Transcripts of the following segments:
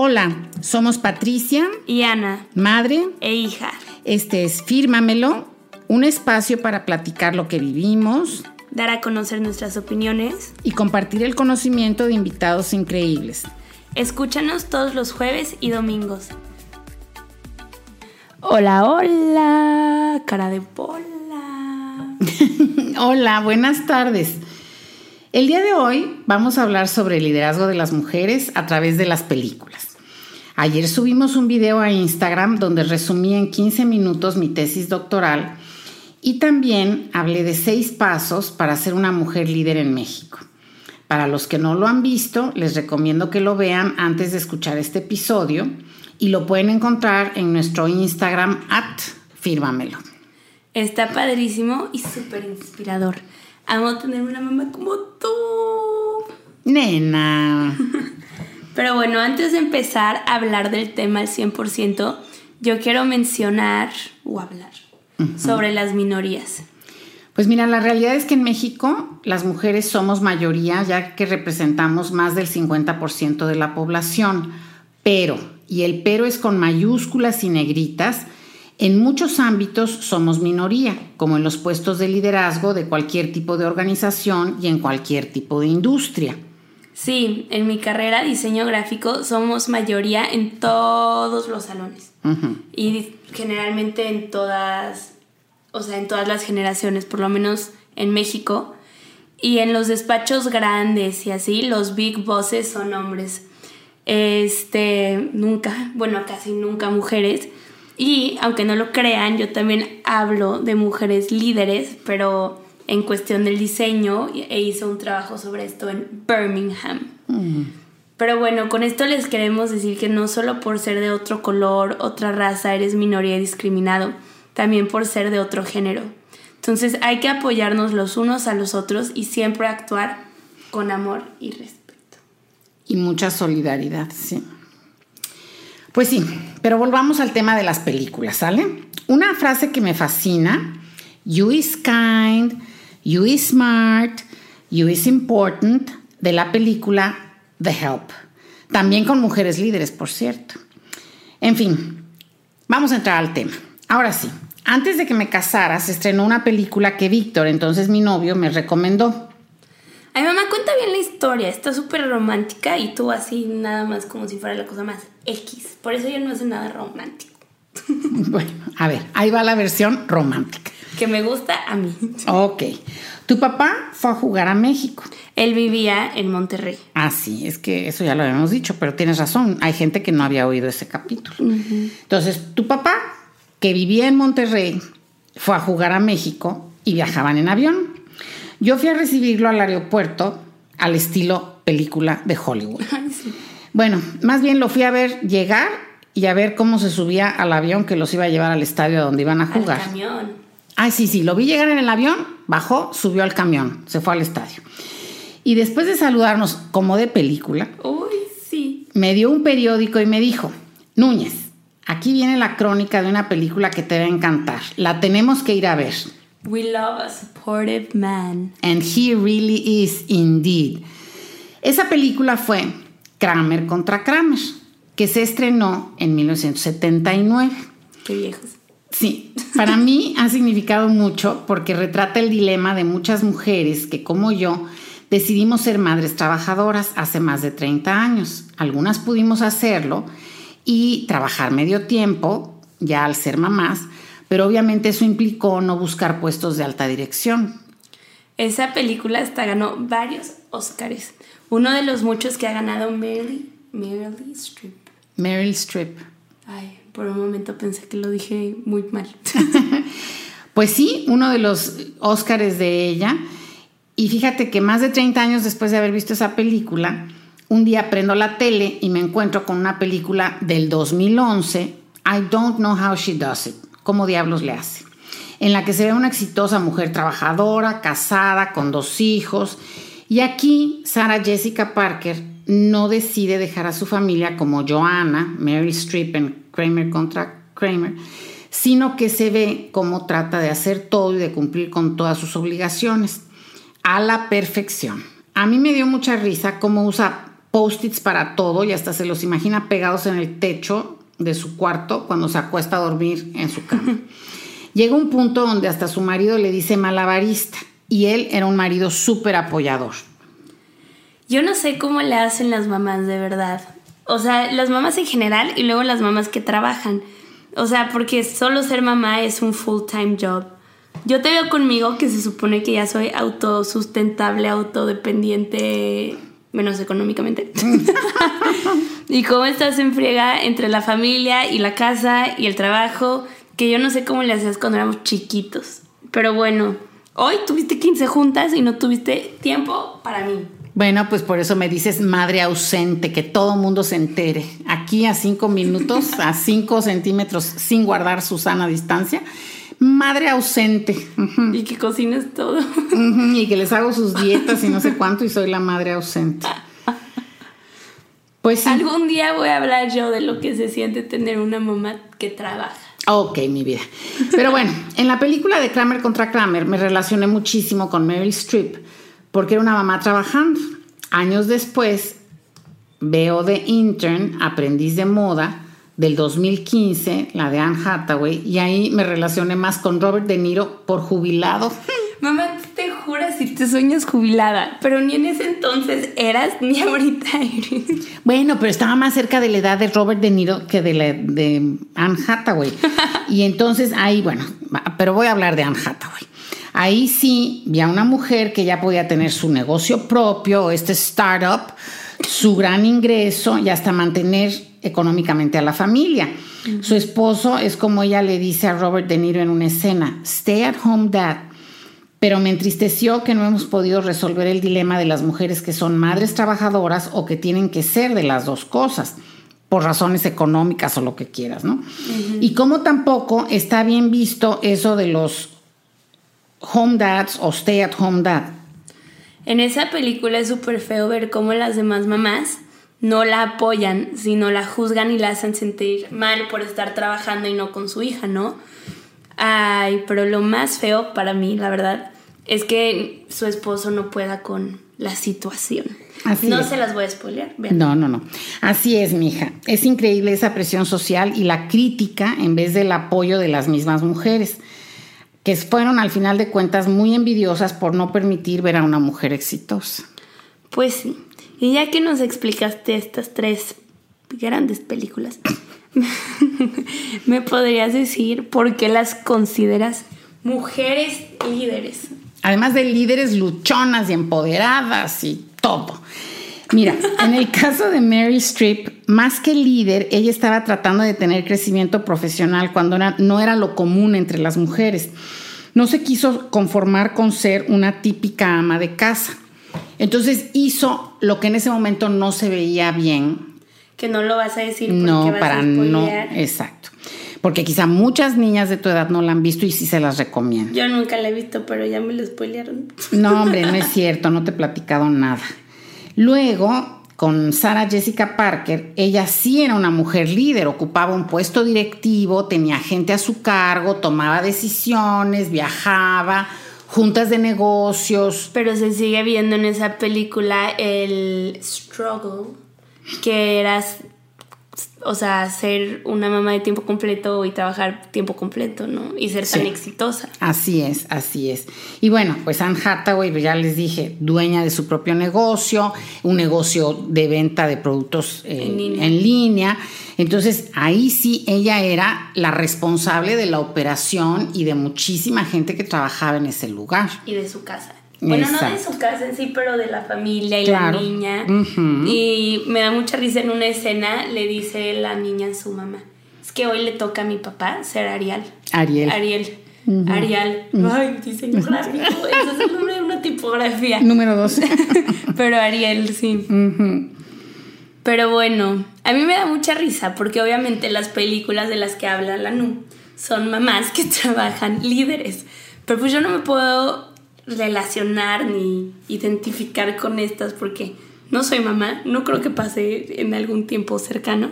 Hola, somos Patricia y Ana, madre e hija. Este es Fírmamelo, un espacio para platicar lo que vivimos, dar a conocer nuestras opiniones y compartir el conocimiento de invitados increíbles. Escúchanos todos los jueves y domingos. Hola, hola, cara de bola. hola, buenas tardes. El día de hoy vamos a hablar sobre el liderazgo de las mujeres a través de las películas. Ayer subimos un video a Instagram donde resumí en 15 minutos mi tesis doctoral y también hablé de seis pasos para ser una mujer líder en México. Para los que no lo han visto, les recomiendo que lo vean antes de escuchar este episodio y lo pueden encontrar en nuestro Instagram at fírmamelo. Está padrísimo y súper inspirador. Amo tener una mamá como tú. Nena. Pero bueno, antes de empezar a hablar del tema al 100%, yo quiero mencionar o hablar sobre las minorías. Pues mira, la realidad es que en México las mujeres somos mayoría, ya que representamos más del 50% de la población. Pero, y el pero es con mayúsculas y negritas, en muchos ámbitos somos minoría, como en los puestos de liderazgo de cualquier tipo de organización y en cualquier tipo de industria. Sí, en mi carrera diseño gráfico somos mayoría en todos los salones. Y generalmente en todas, o sea, en todas las generaciones, por lo menos en México. Y en los despachos grandes y así, los big bosses son hombres. Este, nunca, bueno, casi nunca mujeres. Y aunque no lo crean, yo también hablo de mujeres líderes, pero en cuestión del diseño e hizo un trabajo sobre esto en Birmingham. Mm. Pero bueno, con esto les queremos decir que no solo por ser de otro color, otra raza, eres minoría y discriminado, también por ser de otro género. Entonces hay que apoyarnos los unos a los otros y siempre actuar con amor y respeto. Y mucha solidaridad, sí. Pues sí, pero volvamos al tema de las películas, ¿sale? Una frase que me fascina, you is kind, you is smart, you is important, de la película The Help. También con mujeres líderes, por cierto. En fin, vamos a entrar al tema. Ahora sí, antes de que me casara, se estrenó una película que Víctor, entonces mi novio, me recomendó. Ay, mamá, cuenta bien la historia. Está súper romántica y tú así nada más como si fuera la cosa más X. Por eso yo no hace nada romántico. Bueno, a ver, ahí va la versión romántica. Que me gusta a mí. Ok. Tu papá fue a jugar a México. Él vivía en Monterrey. Ah, sí, es que eso ya lo habíamos dicho, pero tienes razón. Hay gente que no había oído ese capítulo. Entonces, tu papá, que vivía en Monterrey, fue a jugar a México y viajaban en avión. Yo fui a recibirlo al aeropuerto al estilo película de Hollywood. Bueno, más bien lo fui a ver llegar y a ver cómo se subía al avión que los iba a llevar al estadio donde iban a jugar. Al camión. Ay, sí, sí, lo vi llegar en el avión, bajó, subió al camión, se fue al estadio. Y después de saludarnos como de película, Uy, sí. me dio un periódico y me dijo, Núñez, aquí viene la crónica de una película que te va a encantar. La tenemos que ir a ver. We love a supportive man. And he really is indeed. Esa película fue Kramer contra Kramer, que se estrenó en 1979. Qué viejos. Sí, para mí ha significado mucho porque retrata el dilema de muchas mujeres que, como yo, decidimos ser madres trabajadoras hace más de 30 años. Algunas pudimos hacerlo y trabajar medio tiempo, ya al ser mamás, pero obviamente eso implicó no buscar puestos de alta dirección. Esa película hasta ganó varios Oscars. Uno de los muchos que ha ganado Meryl, Meryl Streep. Meryl Streep. Ay, por un momento pensé que lo dije muy mal. pues sí, uno de los Oscars de ella. Y fíjate que más de 30 años después de haber visto esa película, un día prendo la tele y me encuentro con una película del 2011, I Don't Know How She Does It cómo diablos le hace, en la que se ve una exitosa mujer trabajadora, casada, con dos hijos, y aquí Sarah Jessica Parker no decide dejar a su familia como Joanna, Mary Streep en Kramer contra Kramer, sino que se ve cómo trata de hacer todo y de cumplir con todas sus obligaciones a la perfección. A mí me dio mucha risa cómo usa post-its para todo y hasta se los imagina pegados en el techo de su cuarto cuando se acuesta a dormir en su cama. Llega un punto donde hasta su marido le dice malabarista y él era un marido súper apoyador. Yo no sé cómo le hacen las mamás de verdad. O sea, las mamás en general y luego las mamás que trabajan. O sea, porque solo ser mamá es un full-time job. Yo te veo conmigo que se supone que ya soy autosustentable, autodependiente, menos económicamente. y cómo estás en friega entre la familia y la casa y el trabajo, que yo no sé cómo le hacías cuando éramos chiquitos. Pero bueno, hoy tuviste 15 juntas y no tuviste tiempo para mí. Bueno, pues por eso me dices madre ausente, que todo mundo se entere. Aquí a cinco minutos, a cinco centímetros, sin guardar su sana distancia. Madre ausente. Y que cocines todo. Y que les hago sus dietas y no sé cuánto y soy la madre ausente. Pues sí. Algún día voy a hablar yo de lo que se siente tener una mamá que trabaja. Ok, mi vida. Pero bueno, en la película de Kramer contra Kramer me relacioné muchísimo con Meryl Streep porque era una mamá trabajando. Años después veo The Intern, aprendiz de moda, del 2015, la de Anne Hathaway, y ahí me relacioné más con Robert De Niro por jubilado. Mamá, si te sueñas jubilada, pero ni en ese entonces eras ni ahorita eres. Bueno, pero estaba más cerca de la edad de Robert De Niro que de la de Anne Hathaway. y entonces ahí, bueno, pero voy a hablar de Anne Hathaway. Ahí sí vi a una mujer que ya podía tener su negocio propio, este startup, su gran ingreso y hasta mantener económicamente a la familia. Su esposo es como ella le dice a Robert De Niro en una escena, stay at home dad. Pero me entristeció que no hemos podido resolver el dilema de las mujeres que son madres trabajadoras o que tienen que ser de las dos cosas por razones económicas o lo que quieras, ¿no? Y como tampoco está bien visto eso de los home dads o stay at home dad. En esa película es súper feo ver cómo las demás mamás no la apoyan, sino la juzgan y la hacen sentir mal por estar trabajando y no con su hija, ¿no? Ay, pero lo más feo para mí, la verdad, es que su esposo no pueda con la situación. no se las voy a spoilear. No, no, no. Así es, mija. Es increíble esa presión social y la crítica en vez del apoyo de las mismas mujeres que fueron al final de cuentas muy envidiosas por no permitir ver a una mujer exitosa. Pues sí, y ya que nos explicaste estas tres grandes películas, ¿me podrías decir por qué las consideras mujeres líderes? Además de líderes luchonas y empoderadas y todo. Mira, en el caso de Mary Streep, más que líder, ella estaba tratando de tener crecimiento profesional cuando no era lo común entre las mujeres. No se quiso conformar con ser una típica ama de casa. Entonces hizo lo que en ese momento no se veía bien. Que no lo vas a decir porque no, vas para no, exacto. Porque quizá muchas niñas de tu edad no la han visto y sí se las recomiendo. Yo nunca la he visto, pero ya me lo spoilearon. No, hombre, no es cierto, no te he platicado nada. Luego, con Sara Jessica Parker, ella sí era una mujer líder, ocupaba un puesto directivo, tenía gente a su cargo, tomaba decisiones, viajaba, juntas de negocios. Pero se sigue viendo en esa película el struggle, que eras o sea, ser una mamá de tiempo completo y trabajar tiempo completo, ¿no? Y ser tan exitosa. Así es, así es. Y bueno, pues Anne Hathaway, pues ya les dije, dueña de su propio negocio, un negocio de venta de productos eh, en, línea. Entonces, ahí sí ella era la responsable de la operación y de muchísima gente que trabajaba en ese lugar. Y de su casa. Bueno, no de su casa en sí, pero de la familia y la niña. Y me da mucha risa en una escena, le dice la niña a su mamá, es que hoy le toca a mi papá ser Ariel. Ariel. Ariel. Ariel. Ay, gráfico. Ese es el nombre de una tipografía. Número 12. pero Ariel, sí. Pero bueno, a mí me da mucha risa porque obviamente las películas de las que habla la NU son mamás que trabajan líderes. Pero pues yo no me puedo relacionar ni identificar con estas porque no soy mamá, no creo que pase en algún tiempo cercano.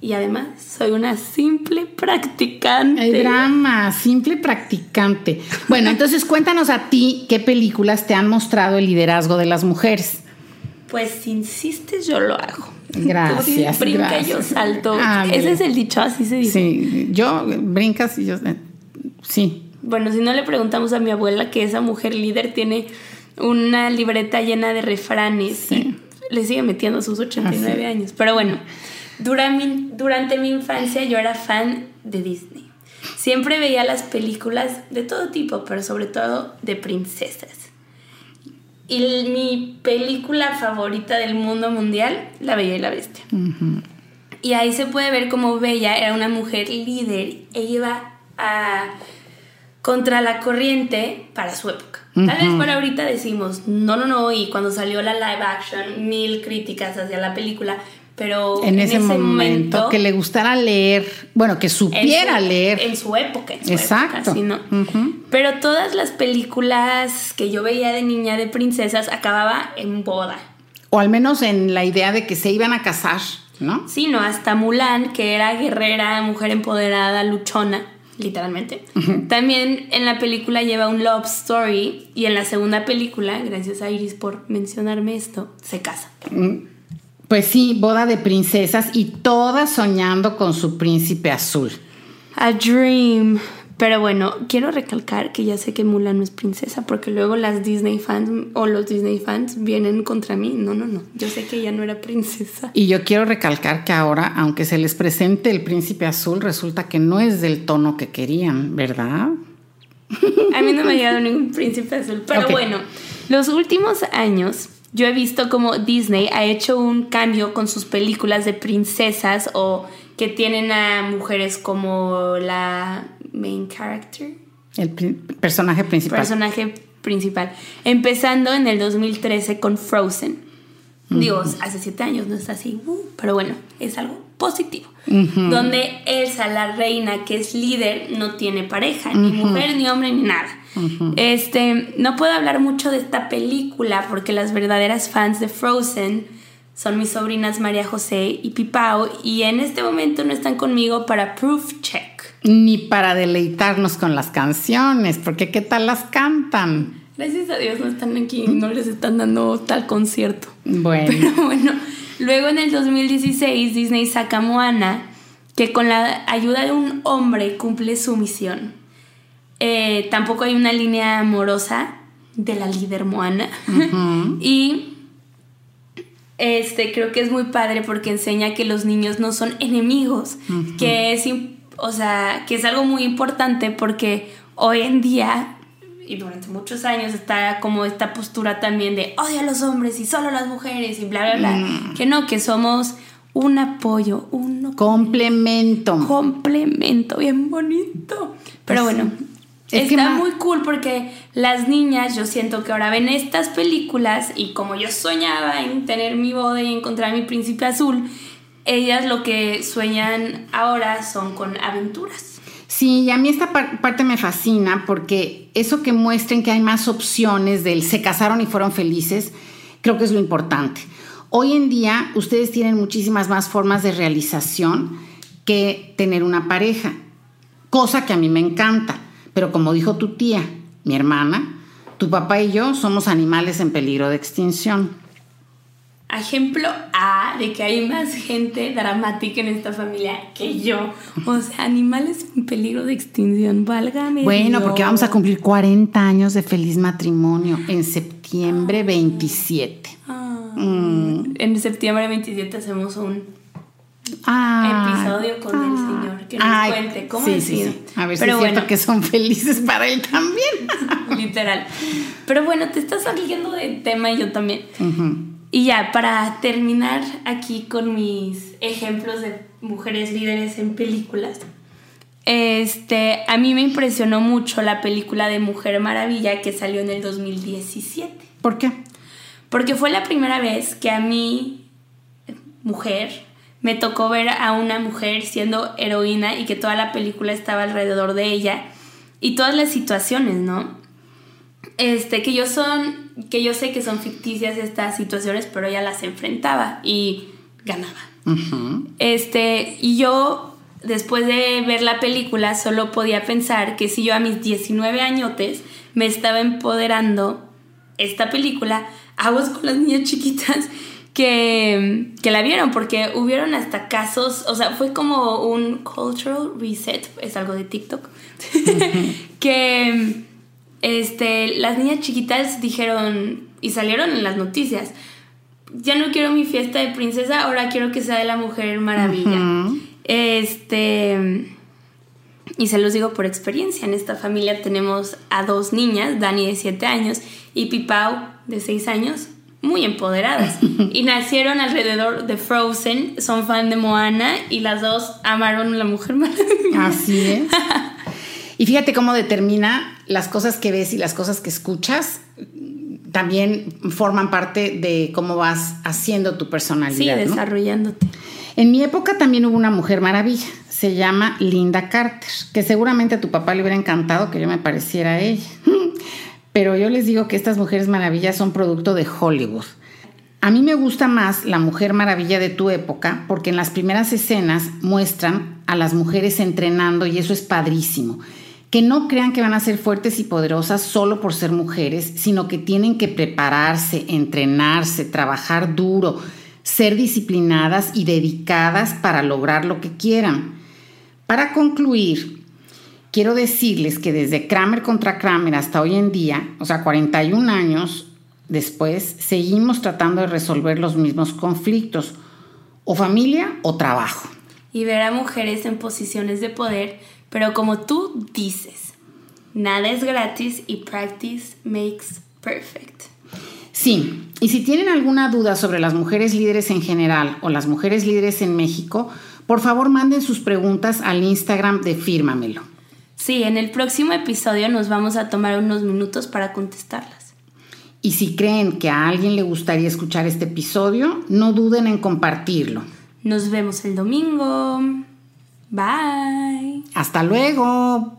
Y además soy una simple practicante. El drama, simple practicante. Bueno, entonces cuéntanos a ti qué películas te han mostrado el liderazgo de las mujeres. Pues si insistes, yo lo hago. Gracias. Tú brinca, gracias. yo salto. Ah, Ese es el dicho, así se dice. Sí, yo brincas y yo. eh, Sí. Bueno, si no le preguntamos a mi abuela que esa mujer líder tiene una libreta llena de refranes Sí. y le sigue metiendo sus 89 Así. años. Pero bueno, mi- durante mi infancia yo era fan de Disney. Siempre veía las películas de todo tipo, pero sobre todo de princesas. Y mi película favorita del mundo mundial, La Bella y la Bestia. Y ahí se puede ver cómo Bella era una mujer líder e iba a contra la corriente para su época. Tal vez por ahorita decimos, no, no, no, y cuando salió la live action, mil críticas hacia la película, pero En, ese, momento, que le gustara leer, bueno, que en supiera su- leer. En su época, en su Exacto. época, ¿sí, no? Pero todas las películas que yo veía de niña de princesas acababa en boda. O al menos en la idea de que se iban a casar, ¿no? Sí, no, hasta Mulan, que era guerrera, mujer empoderada, luchona, literalmente. También en la película lleva un love story y en la segunda película, gracias a Iris por mencionarme esto, se casa. Pues sí, boda de princesas y todas soñando con su príncipe azul. A dream. Pero bueno, quiero recalcar que ya sé que Mulan no es princesa porque luego las Disney fans o los Disney fans vienen contra mí. No, no, no. Yo sé que ella no era princesa. Y yo quiero recalcar que ahora, aunque se les presente el príncipe azul, resulta que no es del tono que querían, ¿verdad? A mí no me ha llegado ningún príncipe azul. Pero bueno, los últimos años yo he visto como Disney ha hecho un cambio con sus películas de princesas o que tienen a mujeres como la main character, El personaje principal. personaje principal. Empezando en el 2013 con Frozen. Digo, hace siete años no es así, uh, pero bueno, es algo positivo. Donde Elsa, la reina, que es líder, no tiene pareja, ni mujer, ni hombre, ni nada. Este, no puedo hablar mucho de esta película porque las verdaderas fans de Frozen son mis sobrinas María José y Pipao y en este momento no están conmigo para proof check. Ni para deleitarnos con las canciones, porque ¿qué tal las cantan? Gracias a Dios no están aquí, no les están dando tal concierto. Bueno, Pero bueno, luego en el 2016 Disney saca Moana, que con la ayuda de un hombre cumple su misión. Eh, tampoco hay una línea amorosa de la líder Moana. y este creo que es muy padre porque enseña que los niños no son enemigos, que es o sea, que es algo muy importante porque hoy en día y durante muchos años está como esta postura también de odio a los hombres y solo a las mujeres y bla bla bla, que no, que somos un apoyo, un complemento. complemento bien bonito. Pero Pues bueno. Es está muy cool porque las niñas, yo siento que ahora ven estas películas y como yo soñaba en tener mi boda y encontrar mi príncipe azul, ellas lo que sueñan ahora son con aventuras. Sí, y a mí esta par- parte me fascina porque eso que muestren que hay más opciones del se casaron y fueron felices, creo que es lo importante. Hoy en día ustedes tienen muchísimas más formas de realización que tener una pareja, cosa que a mí me encanta. Pero como dijo tu tía, mi hermana, tu papá y yo somos animales en peligro de extinción. Ejemplo A de que hay más gente dramática en esta familia que yo. O sea, animales en peligro de extinción, válgame. Bueno, Dios. porque vamos a cumplir 40 años de feliz matrimonio en septiembre 27. Ah, Mm. En septiembre 27 hacemos un Ah, episodio con el señor que nos Ay, cuente cómo sí, ha sí. A ver Pero si es cierto bueno. que son felices para él también. Literal. Pero bueno, te estás saliendo de tema y yo también. Y ya, para terminar aquí con mis ejemplos de mujeres líderes en películas. Este, a mí me impresionó mucho la película de Mujer Maravilla que salió en el 2017. ¿Por qué? Porque fue la primera vez que a mí, mujer, me tocó ver a una mujer siendo heroína y que toda la película estaba alrededor de ella y todas las situaciones, ¿no? Este, que yo son, que yo sé que son ficticias estas situaciones, pero ella las enfrentaba y ganaba. Este, y yo, después de ver la película, solo podía pensar que si yo a mis 19 añotes me estaba empoderando esta película, aguas con las niñas chiquitas que, que, la vieron, porque hubieron hasta casos, o sea, fue como un cultural reset, es algo de TikTok, que este, las niñas chiquitas dijeron y salieron en las noticias, ya no quiero mi fiesta de princesa, ahora quiero que sea de la Mujer Maravilla. Este y se los digo por experiencia, en esta familia tenemos a dos niñas, Dani de 7 años y Pipau de 6 años, muy empoderadas. y nacieron alrededor de Frozen, son fan de Moana y las dos amaron a la Mujer Maravilla. Así es. y fíjate cómo determina las cosas que ves y las cosas que escuchas también forman parte de cómo vas haciendo tu personalidad. Sí, desarrollándote. En mi época también hubo una mujer maravilla, se llama Linda Carter, que seguramente a tu papá le hubiera encantado que yo me pareciera a ella. Pero yo les digo que estas mujeres maravillas son producto de Hollywood. A mí me gusta más la mujer maravilla de tu época porque en las primeras escenas muestran a las mujeres entrenando y eso es padrísimo. Que no crean que van a ser fuertes y poderosas solo por ser mujeres, sino que tienen que prepararse, entrenarse, trabajar duro, ser disciplinadas y dedicadas para lograr lo que quieran. Para concluir, quiero decirles que desde Kramer contra Kramer hasta hoy en día, o sea, 41 años después, seguimos tratando de resolver los mismos conflictos, o familia o trabajo. Y ver a mujeres en posiciones de poder, pero como tú dices, nada es gratis y practice makes perfect. Sí, y si tienen alguna duda sobre las mujeres líderes en general o las mujeres líderes en México, por favor manden sus preguntas al Instagram de Fírmamelo. Sí, en el próximo episodio nos vamos a tomar unos minutos para contestarlas. Y si creen que a alguien le gustaría escuchar este episodio, no duden en compartirlo. Nos vemos el domingo. Bye. Hasta luego.